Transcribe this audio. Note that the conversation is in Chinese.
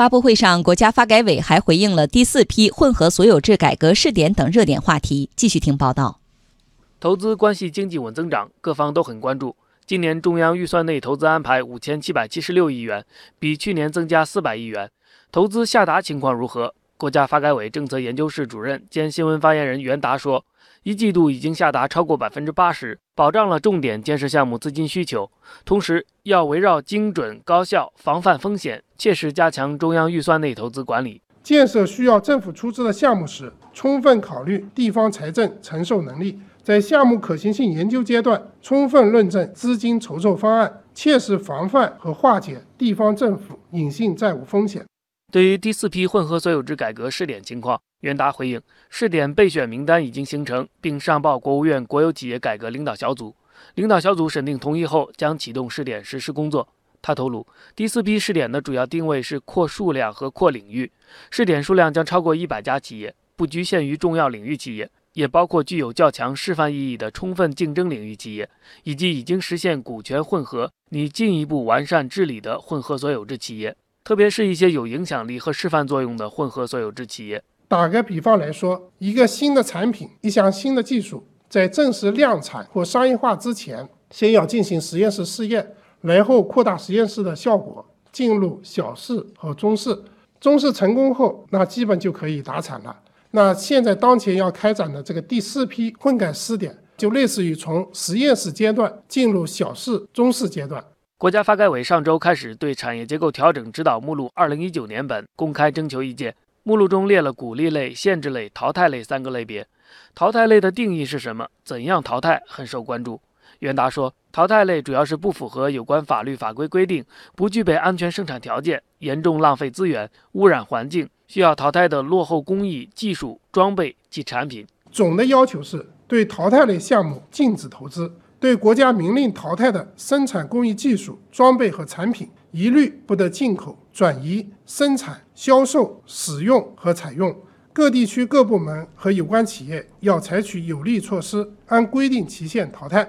发布会上，国家发改委还回应了第四批混合所有制改革试点等热点话题。继续听报道。投资关系经济稳增长，各方都很关注。今年中央预算内投资安排五千七百七十六亿元，比去年增加四百亿元。投资下达情况如何？国家发改委政策研究室主任兼新闻发言人袁达说。一季度已经下达超过百分之八十，保障了重点建设项目资金需求。同时，要围绕精准高效、防范风险，切实加强中央预算内投资管理。建设需要政府出资的项目时，充分考虑地方财政承受能力，在项目可行性研究阶段，充分论证资金筹措方案，切实防范和化解地方政府隐性债务风险。对于第四批混合所有制改革试点情况，袁达回应：试点备选名单已经形成，并上报国务院国有企业改革领导小组。领导小组审定同意后，将启动试点实施工作。他透露，第四批试点的主要定位是扩数量和扩领域，试点数量将超过一百家企业，不局限于重要领域企业，也包括具有较强示范意义的充分竞争领域企业，以及已经实现股权混合拟进一步完善治理的混合所有制企业。特别是一些有影响力和示范作用的混合所有制企业。打个比方来说，一个新的产品、一项新的技术，在正式量产或商业化之前，先要进行实验室试验，然后扩大实验室的效果，进入小试和中试。中试成功后，那基本就可以达产了。那现在当前要开展的这个第四批混改试点，就类似于从实验室阶段进入小试、中试阶段。国家发改委上周开始对产业结构调整指导目录二零一九年版公开征求意见。目录中列了鼓励类、限制类、淘汰类三个类别。淘汰类的定义是什么？怎样淘汰？很受关注。袁达说，淘汰类主要是不符合有关法律法规规定、不具备安全生产条件、严重浪费资源、污染环境、需要淘汰的落后工艺、技术、装备及产品。总的要求是对淘汰类项目禁止投资。对国家明令淘汰的生产工艺技术、装备和产品，一律不得进口、转移、生产、销售、使用和采用。各地区各部门和有关企业要采取有力措施，按规定期限淘汰。